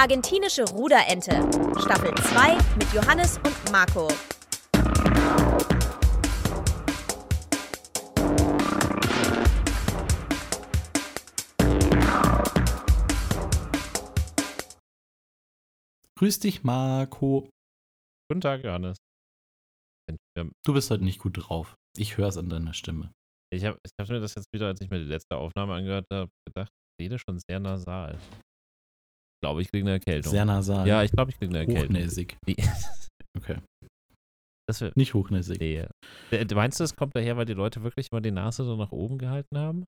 Argentinische Ruderente. Staffel 2 mit Johannes und Marco. Grüß dich, Marco. Guten Tag, Johannes. Du bist heute nicht gut drauf. Ich höre es an deiner Stimme. Ich habe ich hab mir das jetzt wieder, als ich mir die letzte Aufnahme angehört habe, gedacht, ich rede schon sehr nasal. Glaube, ich kriege eine Erkältung. Sehr nasal. Ja, ich glaube, ich kriege eine Erkältung. Hochnäsig. Okay. Das wär, Nicht hochnäsig. nee. Äh, Meinst du, es kommt daher, weil die Leute wirklich immer die Nase so nach oben gehalten haben?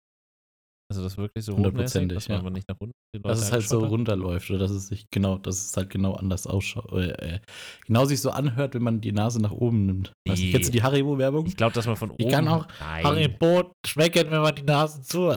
Also das wirklich so hochnäsig, dass man ja. nicht nach unten die Leute Dass es halt so hat? runterläuft oder dass es sich genau, dass es halt genau anders ausschaut. Äh, äh, genau sich so anhört, wenn man die Nase nach oben nimmt. Weißt du, Nee. kennst du die Haribo-Werbung? Ich glaube, dass man von oben... Ich kann auch Nein. Haribo schmecken, wenn man die Nase zu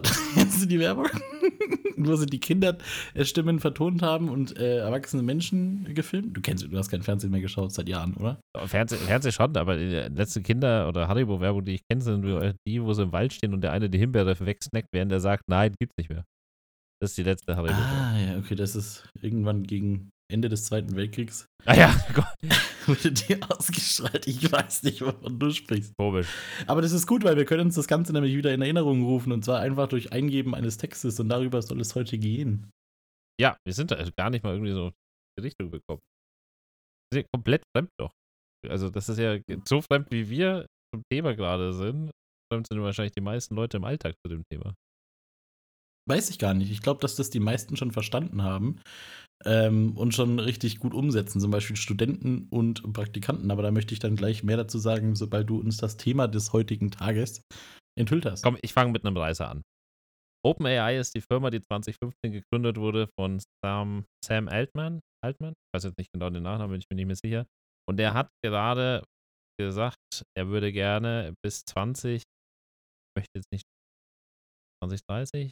du die Werbung? Wo sie die Kinderstimmen vertont haben und äh, erwachsene Menschen gefilmt? Du kennst, du hast kein Fernsehen mehr geschaut seit Jahren, oder? Fernseh, Fernseh schon, aber die letzte Kinder- oder Haribo-Werbung, die ich kenne, sind die, wo sie im Wald stehen und der eine die Himbeere wegsnackt, während der sagt, nein, gibt's nicht mehr. Das ist die letzte Haribo. Ah, ja, okay, das ist irgendwann gegen Ende des Zweiten Weltkriegs ah ja, Gott, wurde die ausgestrahlt. Ich weiß nicht, wovon du sprichst. komisch. Aber das ist gut, weil wir können uns das Ganze nämlich wieder in Erinnerung rufen und zwar einfach durch Eingeben eines Textes und darüber soll es heute gehen. Ja, wir sind da gar nicht mal irgendwie so in die Richtung gekommen. Wir sind ja komplett fremd doch. Also das ist ja so fremd, wie wir zum Thema gerade sind. Fremd sind wahrscheinlich die meisten Leute im Alltag zu dem Thema. Weiß ich gar nicht. Ich glaube, dass das die meisten schon verstanden haben ähm, und schon richtig gut umsetzen, zum Beispiel Studenten und Praktikanten. Aber da möchte ich dann gleich mehr dazu sagen, sobald du uns das Thema des heutigen Tages enthüllt hast. Komm, ich fange mit einem Reißer an. OpenAI ist die Firma, die 2015 gegründet wurde von Sam, Sam Altman. Altman? Ich weiß jetzt nicht genau den Nachnamen, bin ich mir nicht mehr sicher. Und der hat gerade gesagt, er würde gerne bis 20, ich möchte jetzt nicht 2030,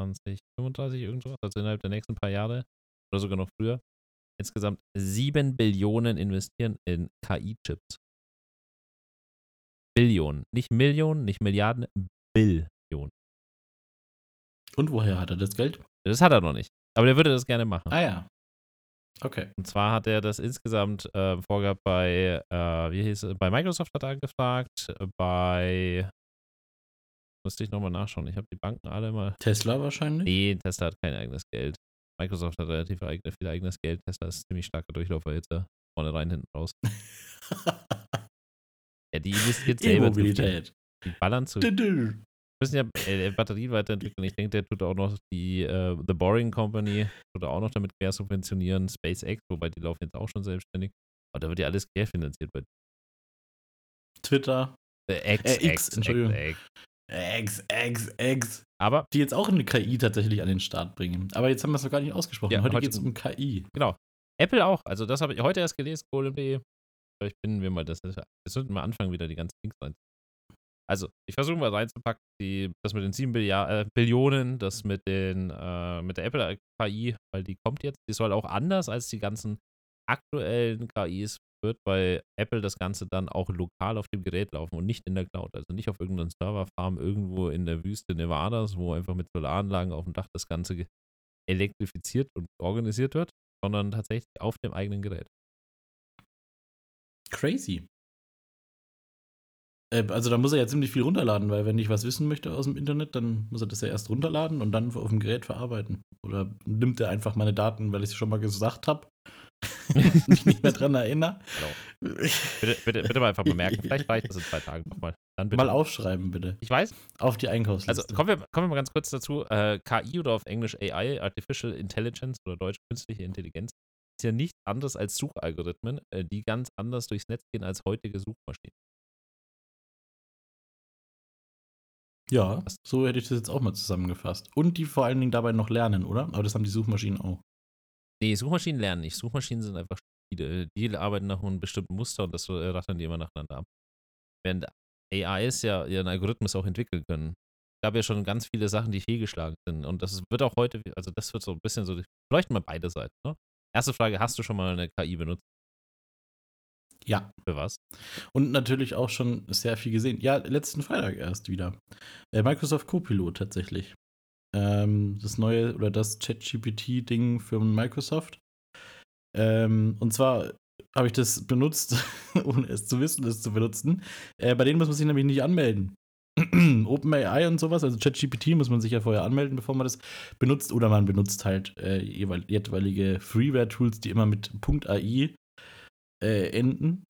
2035, irgendwas, also innerhalb der nächsten paar Jahre oder sogar noch früher, insgesamt 7 Billionen investieren in KI-Chips. Billionen. Nicht Millionen, nicht Milliarden, Billionen. Und woher hat er das Geld? Das hat er noch nicht. Aber der würde das gerne machen. Ah ja. Okay. Und zwar hat er das insgesamt äh, vorgehabt bei, äh, wie hieß es, bei Microsoft hat er angefragt, bei, musste ich nochmal nachschauen, ich habe die Banken alle immer, Tesla wahrscheinlich? nee, Tesla hat kein eigenes Geld. Microsoft hat relativ viel eigenes Geld, Tesla ist ziemlich starker Durchlaufer jetzt, vorne rein, hinten raus. Ja, die investiert selber. E-Mobilität. Die ballern zu, müssen ja äh, Batterien weiterentwickeln. Ich denke, der tut auch noch die äh, The Boring Company, tut auch noch damit quer subventionieren, SpaceX, wobei die laufen jetzt auch schon selbstständig. Aber da wird ja alles querfinanziert bei Twitter. äh, X, Äh, X, Entschuldigung. X. X, X, X. Aber Die jetzt auch eine KI tatsächlich an den Start bringen. Aber jetzt haben wir es noch gar nicht ausgesprochen. Ja, heute heute- geht es um KI. genau. Apple auch. Also das habe ich heute erst gelesen, golem.de. Vielleicht finden wir mal das. Wir sollten mal anfangen, wieder die ganzen Links rein. Also, ich versuche mal reinzupacken, die, das mit den 7 Billiard, äh, Billionen, das mit den, äh, mit der Apple KI, weil die kommt jetzt. Die soll auch anders als die ganzen aktuellen KIs wird bei Apple das Ganze dann auch lokal auf dem Gerät laufen und nicht in der Cloud. Also nicht auf irgendeiner Serverfarm irgendwo in der Wüste Nevadas, wo einfach mit Solaranlagen auf dem Dach das Ganze elektrifiziert und organisiert wird, sondern tatsächlich auf dem eigenen Gerät. Crazy. Äh, Also da muss er ja ziemlich viel runterladen, weil wenn ich was wissen möchte aus dem Internet, dann muss er das ja erst runterladen und dann auf dem Gerät verarbeiten. Oder nimmt er einfach meine Daten, weil ich es schon mal gesagt habe, mich nicht mehr dran erinnere. Bitte, bitte, bitte mal einfach bemerken, vielleicht reicht das in zwei Tagen nochmal. Dann bitte. Mal aufschreiben, bitte. Ich weiß, Auf die Einkaufsliste. also kommen wir, kommen wir mal ganz kurz dazu. Äh, KI oder auf Englisch AI, Artificial Intelligence oder Deutsch künstliche Intelligenz, ist ja nichts anderes als Suchalgorithmen, äh, die ganz anders durchs Netz gehen als heutige Suchmaschinen. ja, so hätte ich das jetzt auch mal zusammengefasst. Und die vor allen Dingen dabei noch lernen, oder? Aber das haben die Suchmaschinen auch. Nee, Suchmaschinen lernen nicht. Suchmaschinen sind einfach stupide. Die arbeiten nach einem bestimmten Muster und das äh, rattern die immer nacheinander ab. Während AIs ja ihren Algorithmus auch entwickeln können. Es gab ja schon ganz viele Sachen, die fehlgeschlagen sind. Und das wird auch heute, also das wird so ein bisschen so, leuchten mal beide Seiten. Ne? Erste Frage, hast du schon mal eine KI benutzt? Ja. Für was? Und natürlich auch schon sehr viel gesehen. Ja, letzten Freitag erst wieder. Äh, Microsoft Copilot tatsächlich. Ähm, das neue oder das ChatGPT-Ding für Microsoft. Ähm, und zwar habe ich das benutzt, ohne es zu wissen, es zu benutzen. Äh, bei denen muss man sich nämlich nicht anmelden. OpenAI und sowas, also ChatGPT muss man sich ja vorher anmelden, bevor man das benutzt, oder man benutzt halt äh, jeweilige Freeware-Tools, die immer mit .ai äh, enden.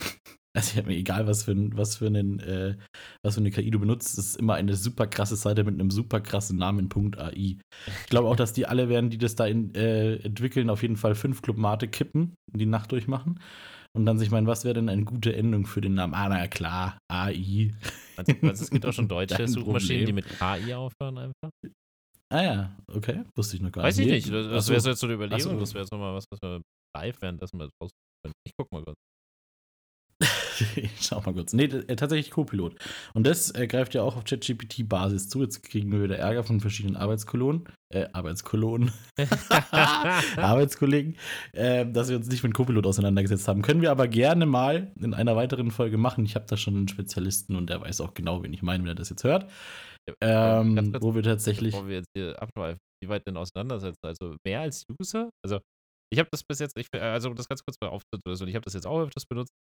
Also ich habe mir egal, was für, was, für einen, äh, was für eine KI du benutzt, ist immer eine super krasse Seite mit einem super krassen Namen .ai. Ich glaube auch, dass die alle werden, die das da in, äh, entwickeln, auf jeden Fall fünf Club Mate kippen, die Nacht durchmachen und dann sich meinen, was wäre denn eine gute Endung für den Namen? Ah, na klar, AI. Also, also es gibt auch schon deutsche Suchmaschinen, die mit AI aufhören einfach. Ah ja, okay, wusste ich noch gar Weiß nicht. ich nicht, das, wäre jetzt so eine Überlegung, so. das wäre jetzt nochmal was, was wir live währenddessen mal rausfinden können. Ich guck mal kurz. Ich schau mal kurz. Nee, äh, tatsächlich Co-Pilot. Und das äh, greift ja auch auf ChatGPT-Basis zu. Jetzt kriegen wir wieder Ärger von verschiedenen Arbeitskolonen, äh, Arbeitskolonen, Arbeitskollegen, äh, dass wir uns nicht mit Co-Pilot auseinandergesetzt haben. Können wir aber gerne mal in einer weiteren Folge machen. Ich habe da schon einen Spezialisten und der weiß auch genau, wen ich meine, wenn er das jetzt hört. Ähm, kurz, wo wir tatsächlich. Bevor wir jetzt hier abschweifen, wie weit denn auseinandersetzen? Also mehr als User? Also ich habe das bis jetzt, ich, also um das ganz kurz mal aufzudröseln, ich habe das jetzt auch öfters benutzt,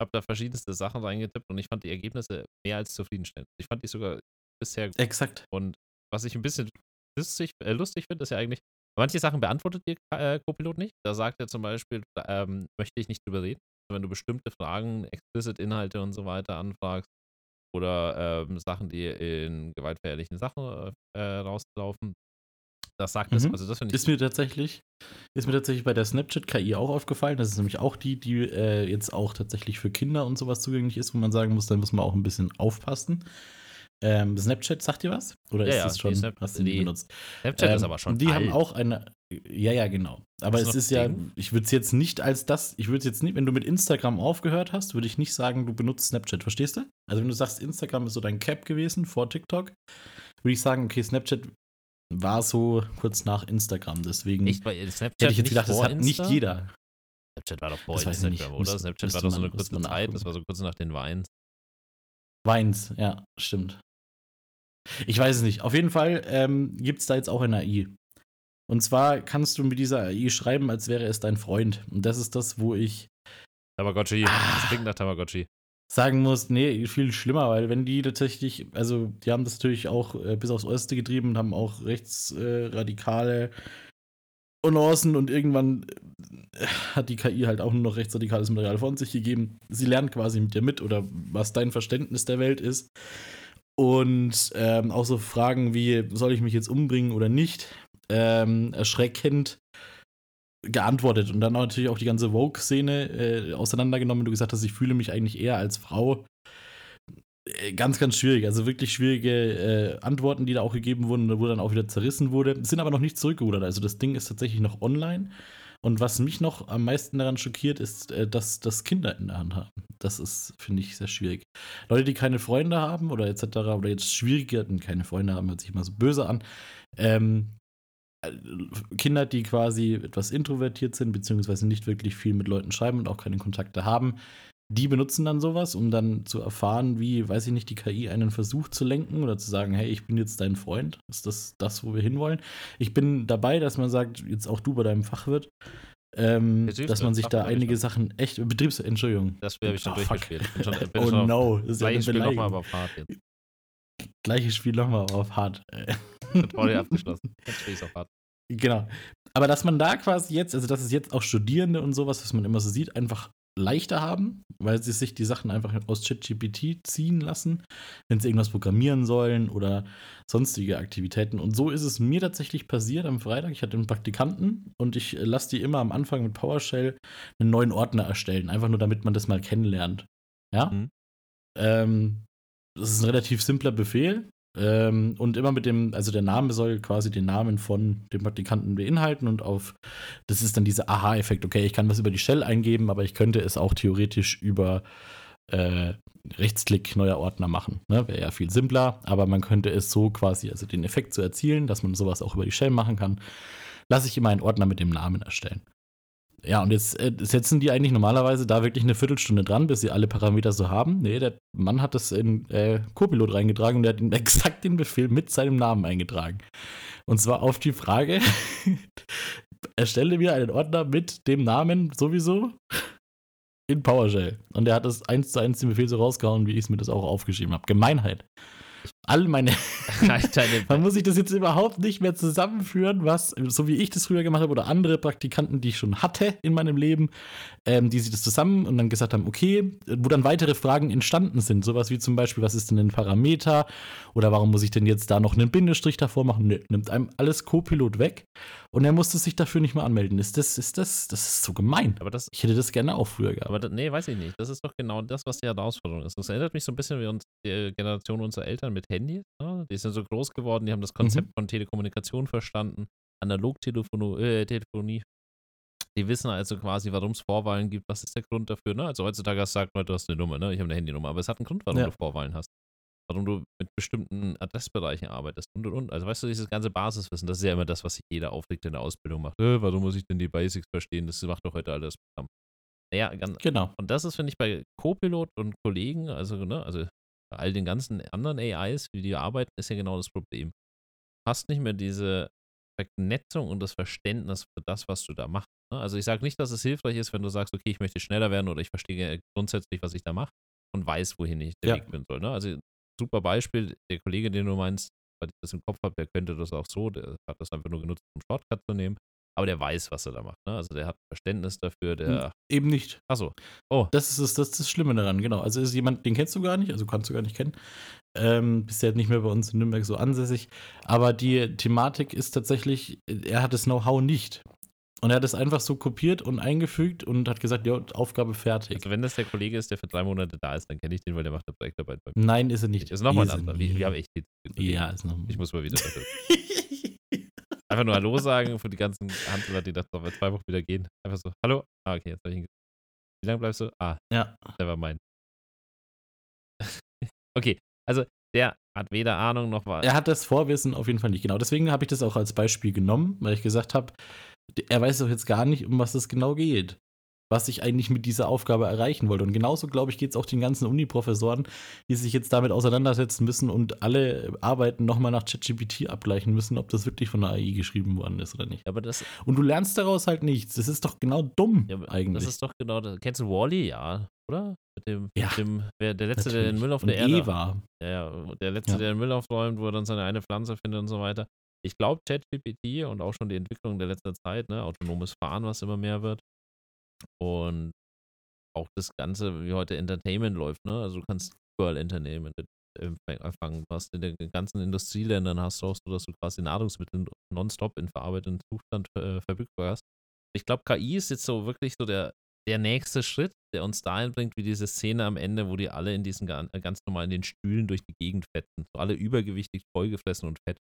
habe da verschiedenste Sachen reingetippt und ich fand die Ergebnisse mehr als zufriedenstellend. Ich fand die sogar bisher gut. Exakt. Und was ich ein bisschen lustig, äh, lustig finde, ist ja eigentlich, manche Sachen beantwortet dir äh, Copilot nicht. Da sagt er zum Beispiel, ähm, möchte ich nicht drüber reden. Wenn du bestimmte Fragen, explicit Inhalte und so weiter anfragst oder ähm, Sachen, die in gewaltverherrlichen Sachen äh, rauslaufen, das sagt. Mhm. Also das finde ich Ist mir tatsächlich, ist mir tatsächlich bei der Snapchat-KI auch aufgefallen. Das ist nämlich auch die, die äh, jetzt auch tatsächlich für Kinder und sowas zugänglich ist, wo man sagen muss, da muss man auch ein bisschen aufpassen. Ähm, Snapchat, sagt dir was? Oder Ja, ist ja, das die schon, Snap- hast du die benutzt? Snapchat ist Ähm, aber schon Die alt. haben auch eine. Ja, ja, genau. Aber Ist es ist ja, Ding? ich würde es jetzt nicht als das, ich würde es jetzt nicht, wenn du mit Instagram aufgehört hast, würde ich nicht sagen, du benutzt Snapchat, verstehst du? Also wenn du sagst, Instagram ist so dein Cap gewesen vor TikTok, würde ich sagen, okay, Snapchat war so kurz nach Instagram, deswegen Echt, weil Snapchat hätte ich jetzt nicht gedacht, das hat nicht Insta? jeder. Snapchat war doch vor Das Instagram, nicht. oder? Müsste- Snapchat müsste war doch so man- eine kurze Zeit, das war so kurz nach den Weins. Weins, ja, stimmt. Ich weiß es nicht. Auf jeden Fall ähm, gibt es da jetzt auch eine AI. Und zwar kannst du mit dieser AI schreiben, als wäre es dein Freund. Und das ist das, wo ich Tamagotchi. Ah. Das klingt nach Tamagotchi. Sagen muss, nee, viel schlimmer, weil wenn die tatsächlich, also die haben das natürlich auch äh, bis aufs Äußerste getrieben und haben auch rechtsradikale äh, Unancen und irgendwann äh, hat die KI halt auch nur noch rechtsradikales Material von sich gegeben. Sie lernt quasi mit dir mit oder was dein Verständnis der Welt ist. Und ähm, auch so Fragen wie, soll ich mich jetzt umbringen oder nicht, ähm, erschreckend geantwortet. Und dann natürlich auch die ganze Vogue-Szene äh, auseinandergenommen. Du gesagt hast, ich fühle mich eigentlich eher als Frau. Äh, Ganz, ganz schwierig. Also wirklich schwierige äh, Antworten, die da auch gegeben wurden, wo dann auch wieder zerrissen wurde. Sind aber noch nicht zurückgerudert. Also das Ding ist tatsächlich noch online. Und was mich noch am meisten daran schockiert, ist, äh, dass das Kinder in der Hand haben. Das ist, finde ich, sehr schwierig. Leute, die keine Freunde haben oder etc. oder jetzt schwierige, keine Freunde haben, hört sich immer so böse an. Ähm, äh, Kinder, die quasi etwas introvertiert sind, beziehungsweise nicht wirklich viel mit Leuten schreiben und auch keine Kontakte haben, die benutzen dann sowas, um dann zu erfahren, wie, weiß ich nicht, die KI einen versucht zu lenken oder zu sagen, hey, ich bin jetzt dein Freund. Ist das das, wo wir hinwollen? Ich bin dabei, dass man sagt, jetzt auch du bei deinem Fachwirt, ähm, dass man sich da Fachwirt ich einige. Sachen echt, Betriebs, Entschuldigung, Das Spiel habe ich schon Oh, durchgespielt. Bin schon, bin oh schon no, das ist ja eine Gleiches Spiel nochmal, aber auf hart jetzt. Gleiches Spiel nochmal auf hart. Äh, Tutorial abgeschlossen. Jetzt spiele ich auf hart. Genau. Aber dass man da quasi jetzt, also dass es jetzt auch Studierende und sowas, was man immer so sieht, einfach leichter haben, weil sie sich die Sachen einfach aus ChatGPT ziehen lassen, wenn sie irgendwas programmieren sollen oder sonstige Aktivitäten. Und so ist es mir tatsächlich passiert am Freitag. Ich hatte einen Praktikanten und ich äh, lasse die immer am Anfang mit PowerShell einen neuen Ordner erstellen, einfach nur damit man das mal kennenlernt. Ja. Mhm. Ähm, das ist ein relativ simpler Befehl. Ähm, und immer mit dem, also der Name soll quasi den Namen von dem Praktikanten beinhalten und auf, das ist dann dieser Aha-Effekt. Okay, ich kann was über die Shell eingeben, aber ich könnte es auch theoretisch über äh, Rechtsklick neuer Ordner machen. Ne? Wäre ja viel simpler, aber man könnte es so quasi, also den Effekt zu erzielen, dass man sowas auch über die Shell machen kann, lasse ich immer einen Ordner mit dem Namen erstellen. Ja, und jetzt äh, setzen die eigentlich normalerweise da wirklich eine Viertelstunde dran, bis sie alle Parameter so haben. Nee, der Mann hat das in äh, Copilot reingetragen und der hat exakt den Befehl mit seinem Namen eingetragen. Und zwar auf die Frage, erstelle mir einen Ordner mit dem Namen sowieso in PowerShell. Und er hat das eins zu eins den Befehl so rausgehauen, wie ich es mir das auch aufgeschrieben habe. Gemeinheit. All meine. Man muss sich das jetzt überhaupt nicht mehr zusammenführen, was, so wie ich das früher gemacht habe, oder andere Praktikanten, die ich schon hatte in meinem Leben, ähm, die sich das zusammen und dann gesagt haben, okay, wo dann weitere Fragen entstanden sind. Sowas wie zum Beispiel, was ist denn ein Parameter? Oder warum muss ich denn jetzt da noch einen Bindestrich davor machen? Nee, nimmt einem alles Co-Pilot weg und er musste sich dafür nicht mehr anmelden. Ist das, ist das, das ist so gemein. Aber das, ich hätte das gerne auch früher gehabt. Aber das, nee, weiß ich nicht. Das ist doch genau das, was die Herausforderung ist. Das erinnert mich so ein bisschen wie uns, die Generation unserer Eltern mit Handys. Ne? Die sind so groß geworden, die haben das Konzept mhm. von Telekommunikation verstanden, Analogtelefonie. Äh. Die wissen also quasi, warum es Vorwahlen gibt. Was ist der Grund dafür? Ne? Also heutzutage du gesagt, du hast eine Nummer, ne? ich habe eine Handynummer, aber es hat einen Grund, warum ja. du Vorwahlen hast warum du mit bestimmten Adressbereichen arbeitest und und und. Also weißt du, dieses ganze Basiswissen, das ist ja immer das, was sich jeder aufregt in der Ausbildung macht. Äh, warum muss ich denn die Basics verstehen? Das macht doch heute alles Programm. Naja, ganz, genau. Und das ist, finde ich, bei Copilot und Kollegen, also, ne, also bei all den ganzen anderen AIs, wie die arbeiten, ist ja genau das Problem. Du hast nicht mehr diese Vernetzung und das Verständnis für das, was du da machst. Ne? Also ich sage nicht, dass es hilfreich ist, wenn du sagst, okay, ich möchte schneller werden oder ich verstehe grundsätzlich, was ich da mache und weiß, wohin ich der ja. Weg bin soll. Ne? Also super Beispiel. Der Kollege, den du meinst, weil ich das im Kopf habe, der könnte das auch so, der hat das einfach nur genutzt, um Shortcut zu nehmen. Aber der weiß, was er da macht. Ne? Also der hat Verständnis dafür, der. Eben nicht. Achso. Oh. Das ist das, das, ist das Schlimme daran, genau. Also ist jemand, den kennst du gar nicht, also kannst du gar nicht kennen. Ähm, bist ja nicht mehr bei uns in Nürnberg so ansässig. Aber die Thematik ist tatsächlich, er hat das Know-how nicht. Und er hat es einfach so kopiert und eingefügt und hat gesagt, ja, Aufgabe fertig. Also wenn das der Kollege ist, der für drei Monate da ist, dann kenne ich den, weil der macht eine Projektarbeit bei mir. Nein, ist er nicht. Ist nochmal ein anderer. Wir, wir haben echt Ja, ist nochmal. Ich muss mal wieder Einfach nur Hallo sagen für die ganzen Handler, die das noch zwei Wochen wieder gehen. Einfach so, Hallo. Ah, okay, jetzt habe ich ihn Wie lange bleibst du? Ah, ja. der war mein. okay, also der hat weder Ahnung noch was. Er hat das Vorwissen auf jeden Fall nicht, genau. Deswegen habe ich das auch als Beispiel genommen, weil ich gesagt habe, er weiß doch jetzt gar nicht, um was es genau geht. Was ich eigentlich mit dieser Aufgabe erreichen wollte. Und genauso, glaube ich, geht es auch den ganzen Uni-Professoren, die sich jetzt damit auseinandersetzen müssen und alle Arbeiten nochmal nach ChatGPT abgleichen müssen, ob das wirklich von der AI geschrieben worden ist oder nicht. Aber das, und du lernst daraus halt nichts. Das ist doch genau dumm ja, eigentlich. Das ist doch genau das. Kennst du Wally? -E? Ja, oder? Mit dem, ja, mit dem wer, der Letzte, natürlich. der den Müll auf der Erde. Eva. Ja, ja, der Letzte, ja. der den Müll aufräumt, wo er dann seine eine Pflanze findet und so weiter ich glaube, ChatGPT und auch schon die Entwicklung der letzten Zeit, ne, autonomes Fahren, was immer mehr wird. Und auch das Ganze, wie heute Entertainment läuft, ne? Also du kannst überall Entertainment anfangen. Was in den ganzen Industrieländern hast du auch so, dass du quasi Nahrungsmittel nonstop in verarbeiteten Zustand äh, verfügbar hast. Ich glaube, KI ist jetzt so wirklich so der, der nächste Schritt, der uns dahin bringt, wie diese Szene am Ende, wo die alle in diesen ganz normal in den Stühlen durch die Gegend fetzen. So alle übergewichtig, vollgefressen und fett.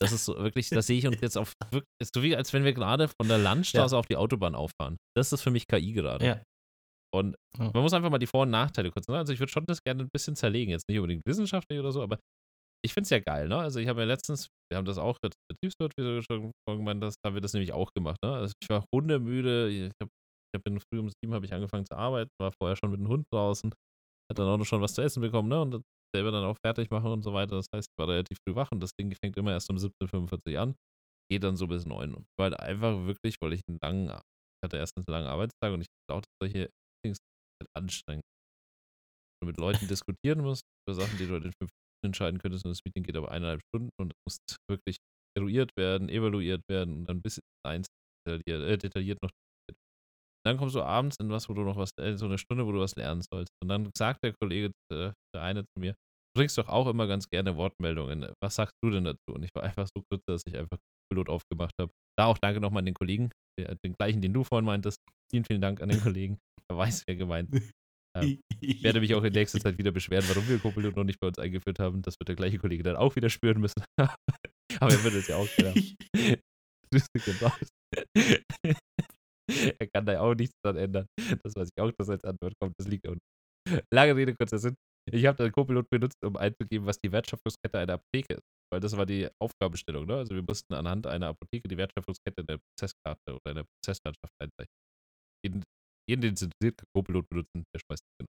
Das ist so wirklich, das sehe ich uns jetzt auf, ist so wie als wenn wir gerade von der Landstraße ja. auf die Autobahn auffahren. Das ist für mich KI gerade. Ja. Und man muss einfach mal die Vor- und Nachteile kurz sagen. Also ich würde schon das gerne ein bisschen zerlegen. Jetzt nicht unbedingt wissenschaftlich oder so, aber ich finde es ja geil, ne? Also ich habe ja letztens, wir haben das auch als Betriebswirt, wie schon gemeint das haben wir das nämlich auch gemacht, ne? Also ich war hundemüde, ich habe ich hab früh um sieben habe ich angefangen zu arbeiten, war vorher schon mit dem Hund draußen, hat dann auch noch schon was zu essen bekommen, ne? Und selber dann auch fertig machen und so weiter. Das heißt, ich war relativ früh wach und das Ding fängt immer erst um 17.45 an, geht dann so bis 9 Uhr. Weil einfach wirklich, weil ich einen langen, ich hatte erstens einen langen Arbeitstag und ich glaube, solche Dings halt anstrengend. Du mit Leuten diskutieren musst über Sachen, die du in fünf Minuten entscheiden könntest und das Meeting geht aber eineinhalb Stunden und muss wirklich eruiert werden, evaluiert werden und dann bis eins detailliert, äh, detailliert noch dann kommst du abends in was, wo du noch was, äh, so eine Stunde, wo du was lernen sollst. Und dann sagt der Kollege, äh, der eine zu mir, bringst doch auch immer ganz gerne Wortmeldungen. Was sagst du denn dazu? Und ich war einfach so kurz, dass ich einfach Pilot aufgemacht habe. Da auch danke nochmal an den Kollegen, den gleichen, den du vorhin meintest. Vielen, vielen Dank an den Kollegen. Er weiß, wer gemeint. Ähm, ich werde mich auch in nächster Zeit wieder beschweren, warum wir Copilot noch nicht bei uns eingeführt haben. Das wird der gleiche Kollege dann auch wieder spüren müssen. Aber er wird es ja auch klar. er kann da auch nichts dran ändern. Das weiß ich auch, dass als Antwort kommt. Das liegt auch. Lange Rede, kurzer Sinn. Ich habe den Copilot benutzt, um einzugeben, was die Wertschöpfungskette einer Apotheke ist. Weil das war die Aufgabenstellung. Ne? Also wir mussten anhand einer Apotheke die Wertschöpfungskette in der Prozesskarte oder in der Prozesslandschaft einzeichnen. Jeden, jeden den es interessiert, kann Copilot benutzen, der schmeißt den.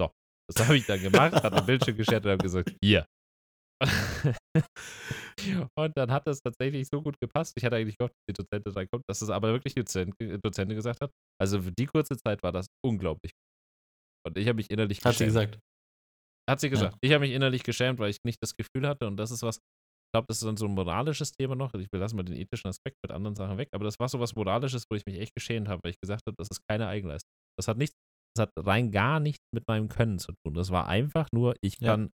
So, das habe ich dann gemacht, hat den Bildschirm geschert und habe gesagt, hier, und dann hat das tatsächlich so gut gepasst. Ich hatte eigentlich gehofft, dass die Dozentin da kommt, dass es aber wirklich die Dozentin gesagt hat. Also für die kurze Zeit war das unglaublich. Und ich habe mich innerlich. Hat sie gesagt. Hat sie gesagt. Ja. Ich habe mich innerlich geschämt, weil ich nicht das Gefühl hatte, und das ist was, ich glaube, das ist dann so ein moralisches Thema noch. Ich will lassen mal den ethischen Aspekt mit anderen Sachen weg, aber das war so was Moralisches, wo ich mich echt geschämt habe, weil ich gesagt habe, das ist keine Eigenleistung. Das hat nichts, das hat rein gar nichts mit meinem Können zu tun. Das war einfach nur, ich ja. kann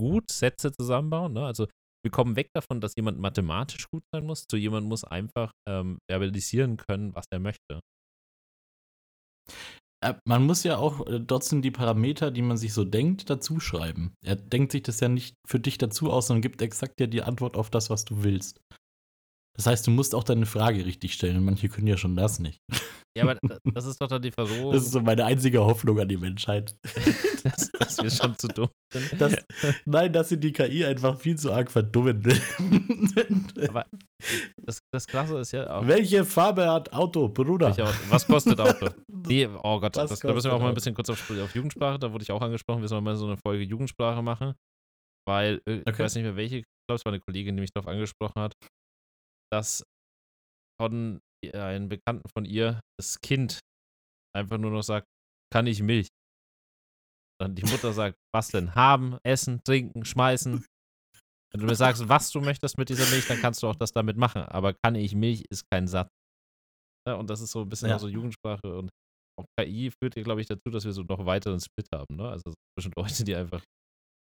gut Sätze zusammenbauen. Ne? Also wir kommen weg davon, dass jemand mathematisch gut sein muss, zu jemand muss einfach ähm, verbalisieren können, was er möchte. Äh, man muss ja auch äh, trotzdem die Parameter, die man sich so denkt, dazu schreiben. Er denkt sich das ja nicht für dich dazu aus, sondern gibt exakt dir die Antwort auf das, was du willst. Das heißt, du musst auch deine Frage richtig stellen manche können ja schon das nicht. Ja, aber das ist doch dann die Versuchung. Das ist so meine einzige Hoffnung an die Menschheit. dass, dass wir schon zu dumm sind. Das, nein, dass sie die KI einfach viel zu arg verdummen will. Aber das, das Klasse ist ja auch. Welche Farbe hat Auto, Bruder? Was kostet Auto? Die, oh Gott, das, da müssen wir auch mal ein bisschen kurz auf, auf, Jugendsprache, da wurde ich auch angesprochen, wir sollen mal so eine Folge Jugendsprache machen. Weil, äh, okay. ich weiß nicht mehr welche, ich glaube, es war eine Kollegin, die mich darauf angesprochen hat, dass von einem Bekannten von ihr das Kind einfach nur noch sagt, kann ich Milch? Dann die Mutter sagt, was denn? Haben, essen, trinken, schmeißen. Wenn du mir sagst, was du möchtest mit dieser Milch, dann kannst du auch das damit machen. Aber kann ich Milch ist kein Satz. Ja, und das ist so ein bisschen ja. so Jugendsprache und auch KI führt hier, glaube ich, dazu, dass wir so noch weiteren Split haben. Ne? Also zwischen Leute, die einfach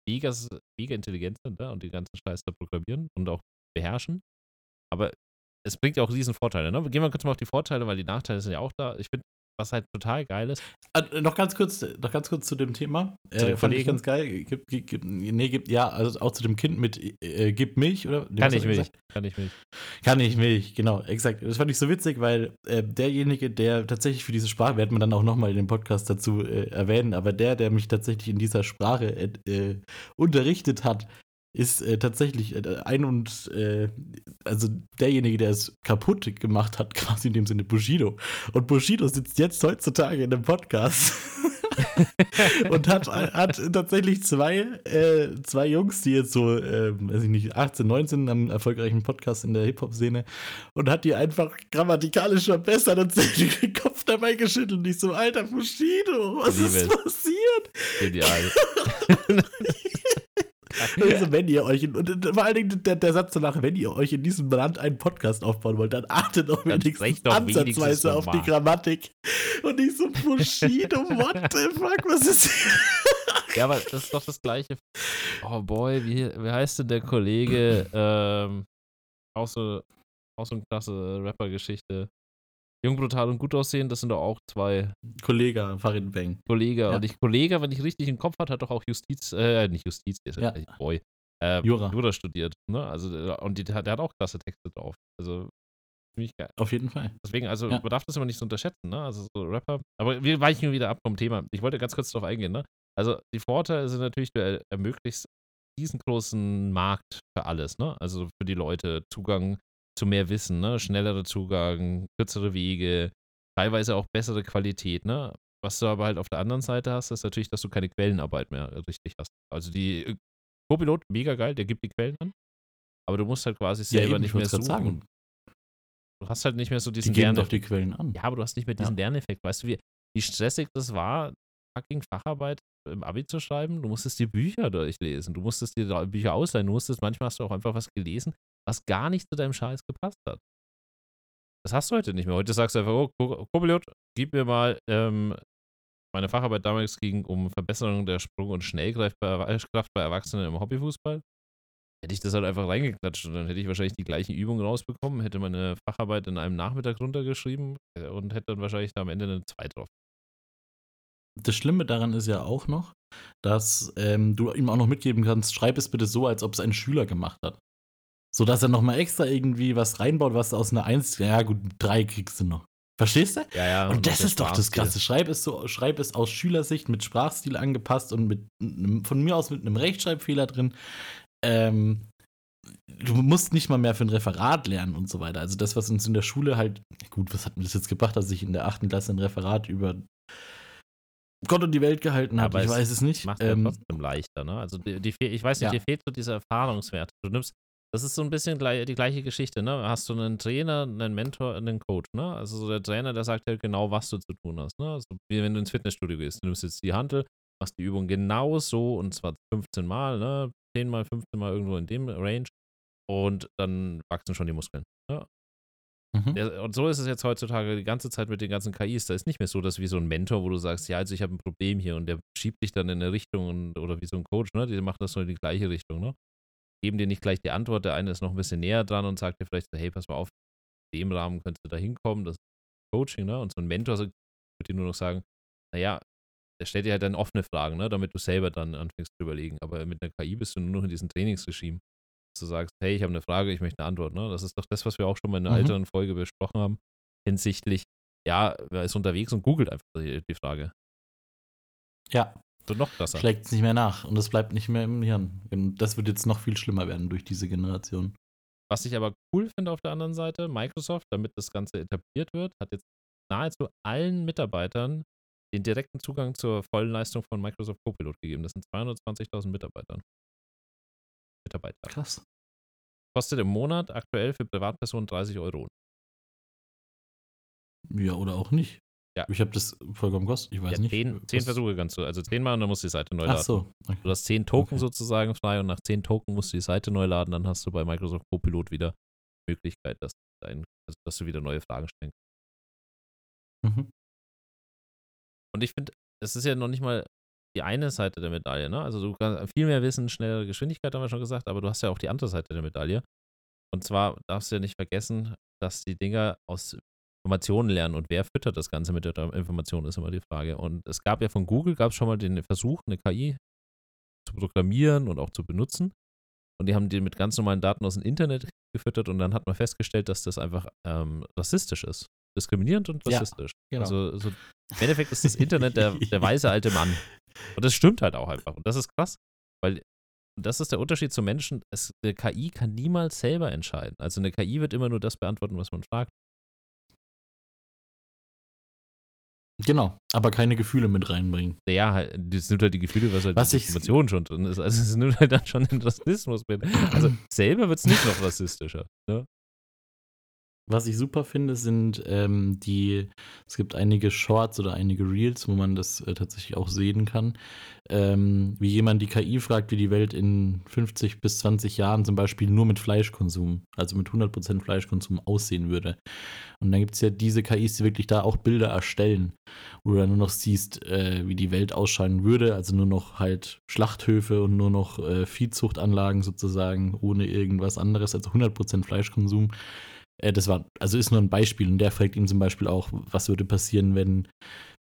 mega, mega intelligent sind ne? und die ganzen Scheiß da programmieren und auch beherrschen. Aber es bringt ja auch riesen Vorteile. Ne? Gehen wir kurz mal auf die Vorteile, weil die Nachteile sind ja auch da. Ich finde, was halt total geil ist. Äh, noch ganz kurz, noch ganz kurz zu dem Thema. Zu äh, fand ich ganz geil. Gib, gib, gib, nee, gibt ja, also auch zu dem Kind mit äh, gib Milch oder? Kann ich Milch. Kann ich Milch. Kann ich Milch, genau, exakt. Das fand ich so witzig, weil äh, derjenige, der tatsächlich für diese Sprache, werden wir dann auch nochmal in dem Podcast dazu äh, erwähnen, aber der, der mich tatsächlich in dieser Sprache äh, unterrichtet hat, ist äh, tatsächlich äh, ein und äh, also derjenige, der es kaputt gemacht hat, quasi in dem Sinne Bushido. Und Bushido sitzt jetzt heutzutage in einem Podcast und hat, hat tatsächlich zwei, äh, zwei Jungs, die jetzt so, äh, weiß ich nicht, 18, 19 am erfolgreichen Podcast in der Hip-Hop-Szene und hat die einfach grammatikalisch verbessert und den Kopf dabei geschüttelt und ich so, alter Bushido, was Liebe. ist passiert? Ideal. Also, wenn ihr euch, in, und vor allen Dingen der, der, Satz danach, wenn ihr euch in diesem Land einen Podcast aufbauen wollt, dann achtet doch wenigstens doch ansatzweise wenigstens auf die Grammatik. Und nicht so Bushido, what the fuck, was ist hier? Ja, aber das ist doch das Gleiche. Oh boy, wie, wie heißt denn der Kollege? Ähm, auch so, auch so eine klasse Rapper-Geschichte. Jung, brutal und gut aussehen, das sind doch auch zwei. Kollege, Farid Bang. Kollege. Ja. Und ich, Kollege, wenn ich richtig im Kopf hatte, hat doch auch Justiz, äh, nicht Justiz, der ist ja. Boy. Äh, Jura. Jura studiert. Ne? Also, äh, und die, der hat auch klasse Texte drauf. Also, ziemlich geil. Auf jeden Fall. Deswegen, also, ja. man darf das immer nicht so unterschätzen, ne? Also, so Rapper. Aber wir weichen wieder ab vom Thema. Ich wollte ganz kurz darauf eingehen, ne? Also, die Vorteile sind natürlich, du ermöglichst diesen großen Markt für alles, ne? Also, für die Leute Zugang zu mehr Wissen, ne? Schnellerer Zugang, kürzere Wege, teilweise auch bessere Qualität, ne? Was du aber halt auf der anderen Seite hast, ist natürlich, dass du keine Quellenarbeit mehr richtig hast. Also die äh, Copilot, mega geil, der gibt die Quellen an. Aber du musst halt quasi selber ja, eben, nicht mehr suchen. Sagen. Du hast halt nicht mehr so diesen die geben doch die Quellen an. Ja, aber du hast nicht mehr diesen ja. Lerneffekt. Weißt du, wie, wie stressig das war, fucking Facharbeit im Abi zu schreiben? Du musstest die Bücher durchlesen. Du musstest dir Bücher ausleihen. Du musstest, manchmal hast du auch einfach was gelesen was gar nicht zu deinem Scheiß gepasst hat. Das hast du heute nicht mehr. Heute sagst du einfach, oh, Copilot, gib mir mal, ähm, meine Facharbeit damals ging um Verbesserung der Sprung- und Schnellkraft bei Erwachsenen im Hobbyfußball. Hätte ich das halt einfach reingeklatscht und dann hätte ich wahrscheinlich die gleichen Übungen rausbekommen, hätte meine Facharbeit in einem Nachmittag runtergeschrieben äh, und hätte dann wahrscheinlich da am Ende eine 2 drauf. Das Schlimme daran ist ja auch noch, dass ähm, du ihm auch noch mitgeben kannst, schreib es bitte so, als ob es ein Schüler gemacht hat. So dass er nochmal extra irgendwie was reinbaut, was aus einer 1, ja gut, 3 kriegst du noch. Verstehst du? Ja, ja. Und, und das ist doch das Krasse. Schreib es, so, schreib es aus Schülersicht mit Sprachstil angepasst und mit von mir aus mit einem Rechtschreibfehler drin. Ähm, du musst nicht mal mehr für ein Referat lernen und so weiter. Also das, was uns in der Schule halt, gut, was hat mir das jetzt gebracht, dass ich in der achten Klasse ein Referat über Gott und die Welt gehalten hat. Aber ich es weiß es nicht. Macht ja Ähm, trotzdem leichter, ne? Also die, die, ich weiß nicht, Ja. dir fehlt so dieser Erfahrungswert. Du nimmst, das ist so ein bisschen die gleiche Geschichte, ne? Hast du einen Trainer, einen Mentor, einen Coach, ne? Also so der Trainer, der sagt halt genau, was du zu tun hast, ne? Also wie wenn du ins Fitnessstudio gehst, du nimmst jetzt die Hantel, machst die Übung genau so und zwar 15 Mal, ne? 10 mal, 15 Mal irgendwo in dem Range und dann wachsen schon die Muskeln. Ne? mhm. Ja, und so ist es jetzt heutzutage die ganze Zeit mit den ganzen KIs. Da ist nicht mehr so, dass wie so ein Mentor, wo du sagst, ja, also ich habe ein Problem hier und der schiebt dich dann in eine Richtung und, oder wie so ein Coach, ne? Die machen das so in die gleiche Richtung, ne? Geben dir nicht gleich die Antwort, der eine ist noch ein bisschen näher dran und sagt dir vielleicht so, hey, pass mal auf, in dem Rahmen könntest du da hinkommen, das ist Coaching, ne? Und so ein Mentor so- wird dir nur noch sagen, naja, der stellt dir halt dann offene Fragen, ne? Damit du selber dann anfängst zu überlegen. Aber mit einer KI bist du nur noch in diesem Trainingsregime dass du sagst, hey, ich habe eine Frage, ich möchte eine Antwort. Ne? Das ist doch das, was wir auch schon mal in einer Mhm. älteren Folge besprochen haben, hinsichtlich, ja, wer ist unterwegs und googelt einfach die, die Frage. Ja, So noch krasser. schlägt es nicht mehr nach und es bleibt nicht mehr im Hirn. Und das wird jetzt noch viel schlimmer werden durch diese Generation. Was ich aber cool finde auf der anderen Seite, Microsoft, damit das Ganze etabliert wird, hat jetzt nahezu allen Mitarbeitern den direkten Zugang zur vollen Leistung von Microsoft Copilot gegeben. Das sind 220.000 Mitarbeitern. Mitarbeiter. Krass. Kostet im Monat aktuell für Privatpersonen 30 Euro. Ja, oder auch nicht. Ja. Ich habe das vollkommen kostenlos. Ich weiß Ja, nicht. zehn, zehn Versuche kannst du, also zehnmal und dann musst du die Seite neu Ach laden. so. Okay. Du hast 10 Token Okay. sozusagen frei und nach 10 Token musst du die Seite neu laden, dann hast du bei Microsoft Copilot wieder die Möglichkeit, dass, dein, also dass du wieder neue Fragen stellen kannst. Mhm. Und ich finde, es ist ja noch nicht mal die eine Seite der Medaille, ne? Also du kannst viel mehr wissen, schnellere Geschwindigkeit, haben wir schon gesagt, aber du hast ja auch die andere Seite der Medaille. Und zwar darfst du ja nicht vergessen, dass die Dinger aus Informationen lernen und wer füttert das Ganze mit der Information, ist immer die Frage. Und es gab ja von Google, gab es schon mal den Versuch, eine KI zu programmieren und auch zu benutzen. Und die haben die mit ganz normalen Daten aus dem Internet gefüttert und dann hat man festgestellt, dass das einfach ähm, rassistisch ist. Diskriminierend und Ja, rassistisch. genau. Also so, im Endeffekt ist das Internet der, der weiße alte Mann. Und das stimmt halt auch einfach. Und das ist krass, weil das ist der Unterschied zu Menschen. Es, eine KI kann niemals selber entscheiden. Also eine KI wird immer nur das beantworten, was man fragt. Genau, aber keine Gefühle mit reinbringen. Ja, halt, das sind halt die Gefühle, was halt Was die Information schon drin ist. Also es nimmt halt dann schon den Rassismus mit. Also selber wird es nicht noch rassistischer. Ne? Was ich super finde, sind ähm, die, es gibt einige Shorts oder einige Reels, wo man das äh, tatsächlich auch sehen kann, ähm, wie jemand die KI fragt, wie die Welt in 50 bis 20 Jahren zum Beispiel nur mit Fleischkonsum, also mit 100% Fleischkonsum aussehen würde. Und dann gibt es ja diese KIs, die wirklich da auch Bilder erstellen, wo du dann nur noch siehst, äh, wie die Welt ausschauen würde, also nur noch halt Schlachthöfe und nur noch äh, Viehzuchtanlagen sozusagen, ohne irgendwas anderes, also 100% Fleischkonsum. Äh, das war, also ist nur ein Beispiel und der fragt ihn zum Beispiel auch, was würde passieren, wenn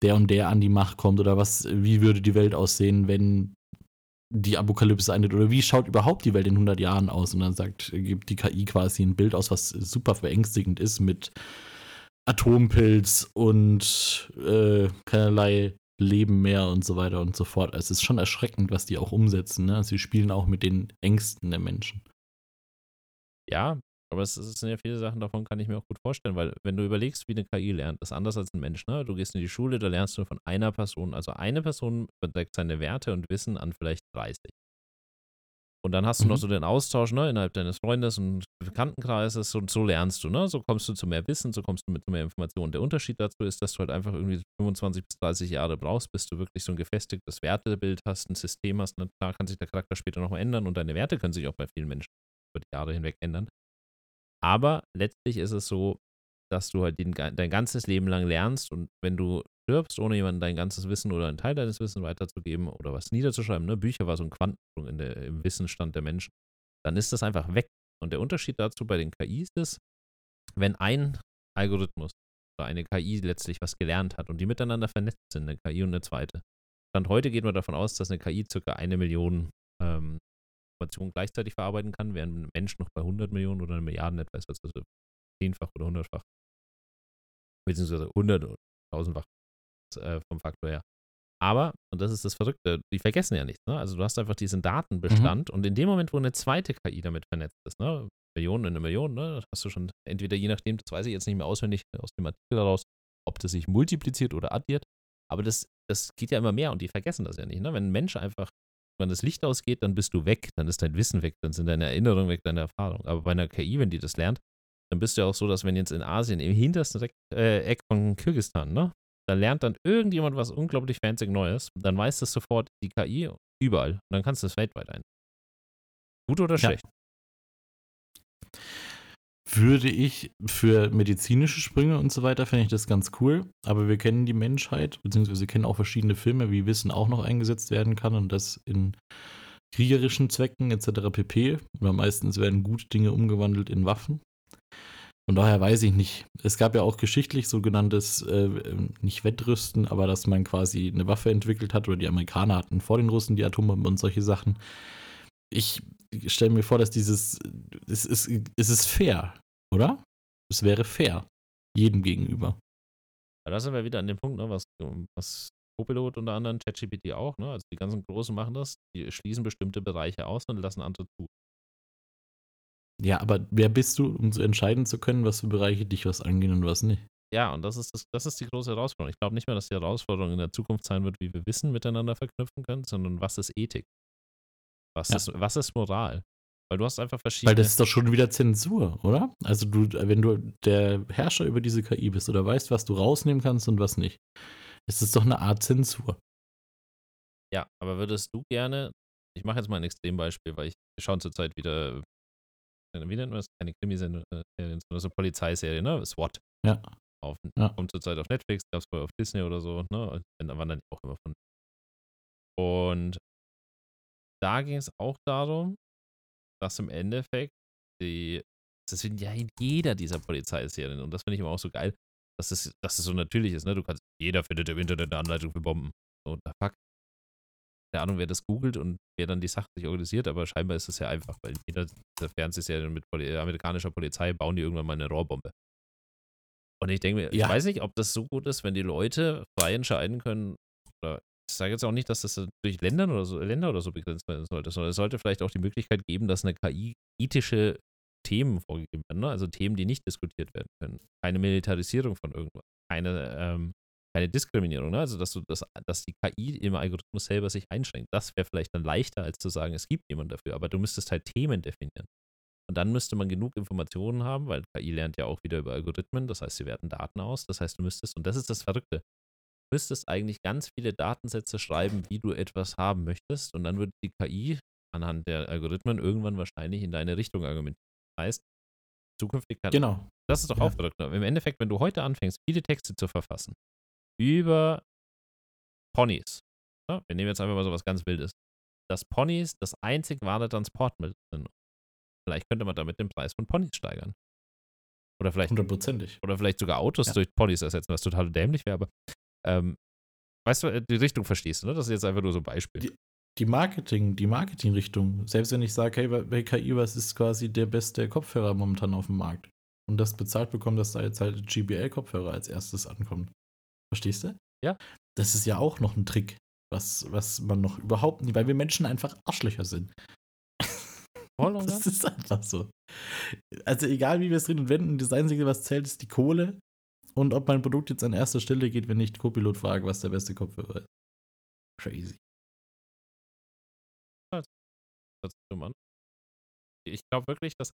der und der an die Macht kommt oder was, wie würde die Welt aussehen, wenn die Apokalypse eintritt oder wie schaut überhaupt die Welt in 100 Jahren aus und dann sagt, gibt die KI quasi ein Bild aus, was super beängstigend ist mit Atompilz und äh, keinerlei Leben mehr und so weiter und so fort. Also es ist schon erschreckend, was die auch umsetzen. Ne? Sie spielen auch mit den Ängsten der Menschen. Ja, aber es, es sind ja viele Sachen davon, kann ich mir auch gut vorstellen, weil wenn du überlegst, wie eine KI lernt, das ist anders als ein Mensch. Ne? Du gehst in die Schule, da lernst du von einer Person, also eine Person überträgt seine Werte und Wissen an vielleicht 30. Und dann hast du noch Mhm. so den Austausch ne, innerhalb deines Freundes und Bekanntenkreises und so lernst du. Ne? So kommst du zu mehr Wissen, so kommst du mit zu mehr Informationen. Der Unterschied dazu ist, dass du halt einfach irgendwie 25 bis 30 Jahre brauchst, bis du wirklich so ein gefestigtes Wertebild hast, ein System hast. Ne? Klar kann sich der Charakter später noch ändern und deine Werte können sich auch bei vielen Menschen über die Jahre hinweg ändern. Aber letztlich ist es so, dass du halt den, dein ganzes Leben lang lernst und wenn du stirbst, ohne jemandem dein ganzes Wissen oder einen Teil deines Wissens weiterzugeben oder was niederzuschreiben, ne? Bücher war so ein Quantensprung in der, im Wissensstand der Menschen, dann ist das einfach weg. Und der Unterschied dazu bei den KIs ist, wenn ein Algorithmus oder eine KI letztlich was gelernt hat und die miteinander vernetzt sind, eine KI und eine zweite. Stand heute geht man davon aus, dass eine KI circa eine Million ähm, Informationen gleichzeitig verarbeiten kann, während ein Mensch noch bei 100 Millionen oder eine Milliarde etwa ist, also zehnfach oder hundertfach. Beziehungsweise hundert oder tausendfach äh, vom Faktor her. Aber, und das ist das Verrückte, die vergessen ja nichts. Ne? Also du hast einfach diesen Datenbestand und in dem Moment, wo eine zweite KI damit vernetzt ist, ne? Millionen in eine Million, ne? das hast du schon entweder je nachdem, das weiß ich jetzt nicht mehr auswendig aus dem Artikel daraus, ob das sich multipliziert oder addiert, aber das das geht ja immer mehr und die vergessen das ja nicht. Ne? Wenn ein Mensch einfach, wenn das Licht ausgeht, dann bist du weg, dann ist dein Wissen weg, dann sind deine Erinnerungen weg, deine Erfahrungen. Aber bei einer KI, wenn die das lernt, dann bist du ja auch so, dass wenn jetzt in Asien, im hintersten äh, Eck von Kirgisistan, ne, da lernt dann irgendjemand was unglaublich fancy Neues, dann weiß das sofort die KI überall und dann kannst du es weltweit ein. Gut oder schlecht? Ja würde ich für medizinische Sprünge und so weiter, fände ich das ganz cool. Aber wir kennen die Menschheit, beziehungsweise kennen auch verschiedene Filme, wie Wissen auch noch eingesetzt werden kann und das in kriegerischen Zwecken etc. pp. Oder meistens werden gute Dinge umgewandelt in Waffen. Von daher weiß ich nicht. Es gab ja auch geschichtlich sogenanntes, äh, nicht Wettrüsten, aber dass man quasi eine Waffe entwickelt hat oder die Amerikaner hatten vor den Russen die Atombomben und solche Sachen ich stelle mir vor, dass dieses, es ist, es ist fair, oder? Es wäre fair, jedem gegenüber. Ja, da sind wir wieder an dem Punkt, ne, was, was Copilot unter anderem, ChatGPT auch, ne? Also die ganzen Großen machen das, die schließen bestimmte Bereiche aus und lassen andere zu. Ja, aber wer bist du, um so entscheiden zu können, was für Bereiche dich was angehen und was nicht? Ja, und das ist, das, das ist die große Herausforderung. Ich glaube nicht mehr, dass die Herausforderung in der Zukunft sein wird, wie wir Wissen miteinander verknüpfen können, sondern was ist Ethik? Was, ja. ist, was ist Moral? Weil du hast einfach verschiedene. Weil das ist doch schon wieder Zensur, oder? Also du, wenn du der Herrscher über diese KI bist oder weißt, was du rausnehmen kannst und was nicht, ist es doch eine Art Zensur. Ja, aber würdest du gerne, ich mache jetzt mal ein Extrembeispiel, weil ich schaue zurzeit wieder, wie nennt man das? Keine Krimiserien, äh, sondern so Polizeiserie, ne? SWAT. Ja. Auf, ja. Kommt zurzeit auf Netflix, gab es vorher auf Disney oder so, ne? Da waren dann auch immer von. Und da ging es auch darum, dass im Endeffekt die, das sind ja in jeder dieser Polizeiserien und das finde ich immer auch so geil, dass es, dass es so natürlich ist, ne? Du kannst, jeder findet im Internet eine Anleitung für Bomben. So, da fuck. Keine Ahnung, wer das googelt und wer dann die Sache sich organisiert, aber scheinbar ist es ja einfach, weil jeder dieser Fernsehserien mit Poli amerikanischer Polizei bauen die irgendwann mal eine Rohrbombe. Und ich denke mir, ja. ich weiß nicht, ob das so gut ist, wenn die Leute frei entscheiden können, oder ich sage jetzt auch nicht, dass das durch Ländern oder so, Länder oder so begrenzt werden sollte, sondern es sollte vielleicht auch die Möglichkeit geben, dass eine KI ethische Themen vorgegeben werden, ne? also Themen, die nicht diskutiert werden können. Keine Militarisierung von irgendwas, keine, ähm, keine Diskriminierung, ne? also dass, du das, dass die KI im Algorithmus selber sich einschränkt. Das wäre vielleicht dann leichter, als zu sagen, es gibt jemanden dafür, aber du müsstest halt Themen definieren. Und dann müsste man genug Informationen haben, weil KI lernt ja auch wieder über Algorithmen, das heißt, sie werten Daten aus, das heißt, du müsstest, und das ist das Verrückte, müsstest eigentlich ganz viele Datensätze schreiben, wie du etwas haben möchtest. Und dann würde die KI anhand der Algorithmen irgendwann wahrscheinlich in deine Richtung argumentieren. Das heißt, zukünftig kann. Genau. Das ist doch ja. auch verrückt. Im Endeffekt, wenn du heute anfängst, viele Texte zu verfassen über Ponys, ja, ne? wir nehmen jetzt einfach mal so was ganz Wildes, dass Ponys das einzig wahre Transportmittel sind. Vielleicht könnte man damit den Preis von Ponys steigern. Oder vielleicht, Hundertprozentig. Oder vielleicht sogar Autos ja. durch Ponys ersetzen, was total dämlich wäre. Aber ähm, weißt du, äh, die Richtung verstehst du, ne? Das ist jetzt einfach nur so ein Beispiel. Die, die Marketing, die Marketingrichtung. Selbst wenn ich sage, hey, bei KI, was ist quasi der beste Kopfhörer momentan auf dem Markt? Und das bezahlt bekommen, dass da jetzt halt GBL-Kopfhörer als erstes ankommt. Verstehst du? Ja. Das ist ja auch noch ein Trick, was, was man noch überhaupt nicht, weil wir Menschen einfach Arschlöcher sind. Voll, das ist einfach so. Also egal wie wir es reden und wenden, das Einzige, was zählt, ist die Kohle und ob mein Produkt jetzt an erster Stelle geht, wenn ich Copilot frage, was der beste Kopfhörer ist. Crazy. Ich glaube wirklich, dass,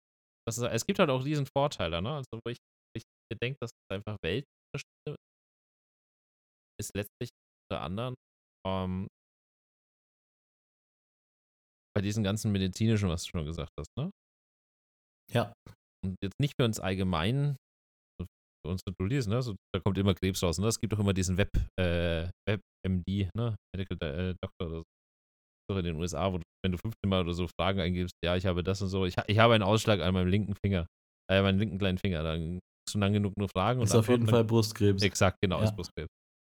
dass es, es, gibt halt auch diesen Vorteil, ne? Also wo ich, ich denke, dass es einfach Weltunterschiede ist letztlich unter anderem ähm, bei diesen ganzen medizinischen, was du schon gesagt hast, ne? Ja. Und jetzt nicht für uns allgemein uns du liest, ne? So, da kommt immer Krebs raus. Ne? Es gibt auch immer diesen Web, äh, WebMD, ne? Medical äh, Doctor oder so in den USA, wo du, wenn du 15 Mal oder so Fragen eingibst, ja, ich habe das und so, ich, ich habe einen Ausschlag an meinem linken Finger, äh, meinen linken kleinen Finger, dann kriegst du lang genug nur Fragen. Ist auf jeden Fall Brustkrebs. Exakt, genau, ja. ist Brustkrebs.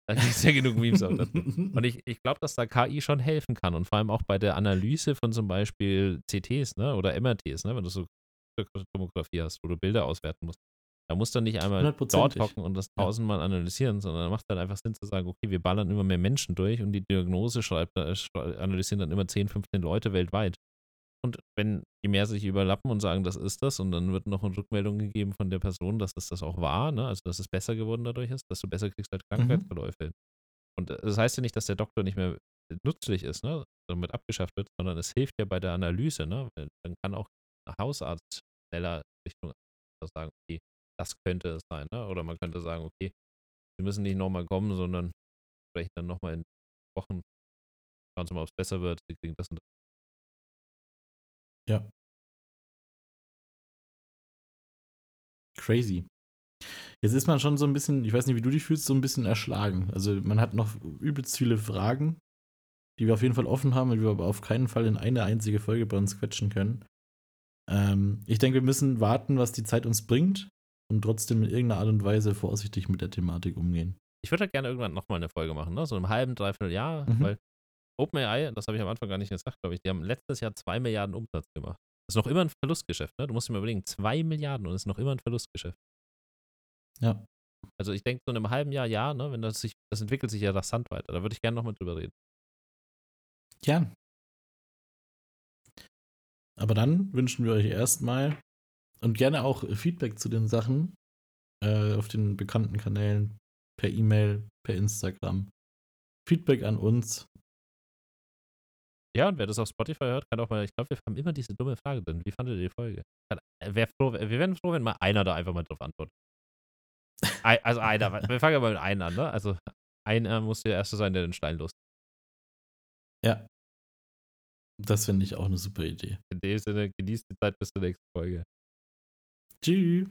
Da gibt es ja genug Memes auch dazu. Und ich, ich glaube, dass da KI schon helfen kann und vor allem auch bei der Analyse von zum Beispiel CTs ne, oder MRTs, ne, wenn du so Tomographie hast, wo du Bilder auswerten musst. Da muss dann nicht einmal dort hocken und das tausendmal analysieren, sondern macht dann einfach Sinn zu sagen, okay, wir ballern immer mehr Menschen durch und die Diagnose schreibt, äh, analysieren dann immer 10, 15 Leute weltweit. Und wenn die mehr sich überlappen und sagen, das ist das, und dann wird noch eine Rückmeldung gegeben von der Person, dass es das auch war, ne? also dass es besser geworden dadurch ist, dass du besser kriegst als mhm. Krankheitsverläufe. Mhm. Und äh, das heißt ja nicht, dass der Doktor nicht mehr nützlich ist, ne? Damit abgeschafft wird, sondern es hilft ja bei der Analyse, ne? Dann kann auch ein Hausarzt schneller Richtung sagen, okay, das könnte es sein, ne? Oder man könnte sagen, okay, wir müssen nicht nochmal kommen, sondern vielleicht dann nochmal in Wochen schauen Sie mal, ob es besser wird, Sie kriegen das und das. Ja. Crazy. Jetzt ist man schon so ein bisschen, ich weiß nicht, wie du dich fühlst, so ein bisschen erschlagen. Also man hat noch übelst viele Fragen, die wir auf jeden Fall offen haben, die wir aber auf keinen Fall in eine einzige Folge bei uns quetschen können. Ähm, ich denke, wir müssen warten, was die Zeit uns bringt und trotzdem in irgendeiner Art und Weise vorsichtig mit der Thematik umgehen. Ich würde halt gerne irgendwann nochmal eine Folge machen, ne? So im halben, dreiviertel Jahr, Mhm. weil OpenAI, das habe ich am Anfang gar nicht gesagt, glaube ich, die haben letztes Jahr 2 Milliarden Umsatz gemacht. Das ist noch immer ein Verlustgeschäft, ne? Du musst dir mal überlegen, 2 Milliarden und es ist noch immer ein Verlustgeschäft. Ja. Also ich denke, so in einem halben Jahr, ja, ne, wenn das sich, das entwickelt sich ja rasant weiter. Da würde ich gerne nochmal drüber reden. Ja. Aber dann wünschen wir euch erstmal und gerne auch Feedback zu den Sachen äh, auf den bekannten Kanälen, per E-Mail, per Instagram. Feedback an uns. Ja, und wer das auf Spotify hört, kann auch mal, ich glaube, wir haben immer diese dumme Frage drin. Wie fandet ihr die Folge? Äh, wär froh, wir wären froh, wenn mal einer da einfach mal drauf antwortet. Also einer, wir fangen aber mit einem an, ne? Also einer muss der Erste sein, der den Stein los. Ja. Das finde ich auch eine super Idee. In dem Sinne, genießt die Zeit bis zur nächsten Folge. Tschüss.